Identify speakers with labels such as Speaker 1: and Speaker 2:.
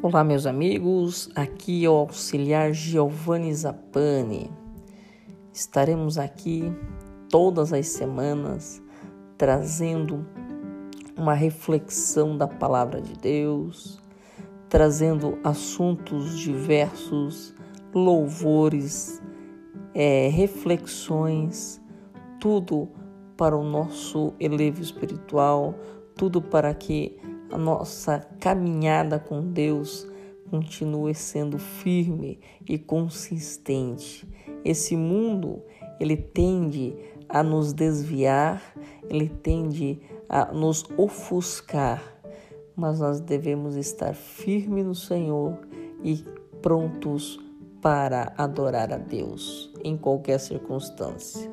Speaker 1: Olá, meus amigos. Aqui é o auxiliar Giovanni Zapani. Estaremos aqui todas as semanas trazendo uma reflexão da palavra de Deus, trazendo assuntos diversos, louvores, é, reflexões, tudo para o nosso elevo espiritual, tudo para que a nossa caminhada com Deus continue sendo firme e consistente. Esse mundo, ele tende a nos desviar, ele tende a nos ofuscar, mas nós devemos estar firmes no Senhor e prontos para adorar a Deus em qualquer circunstância.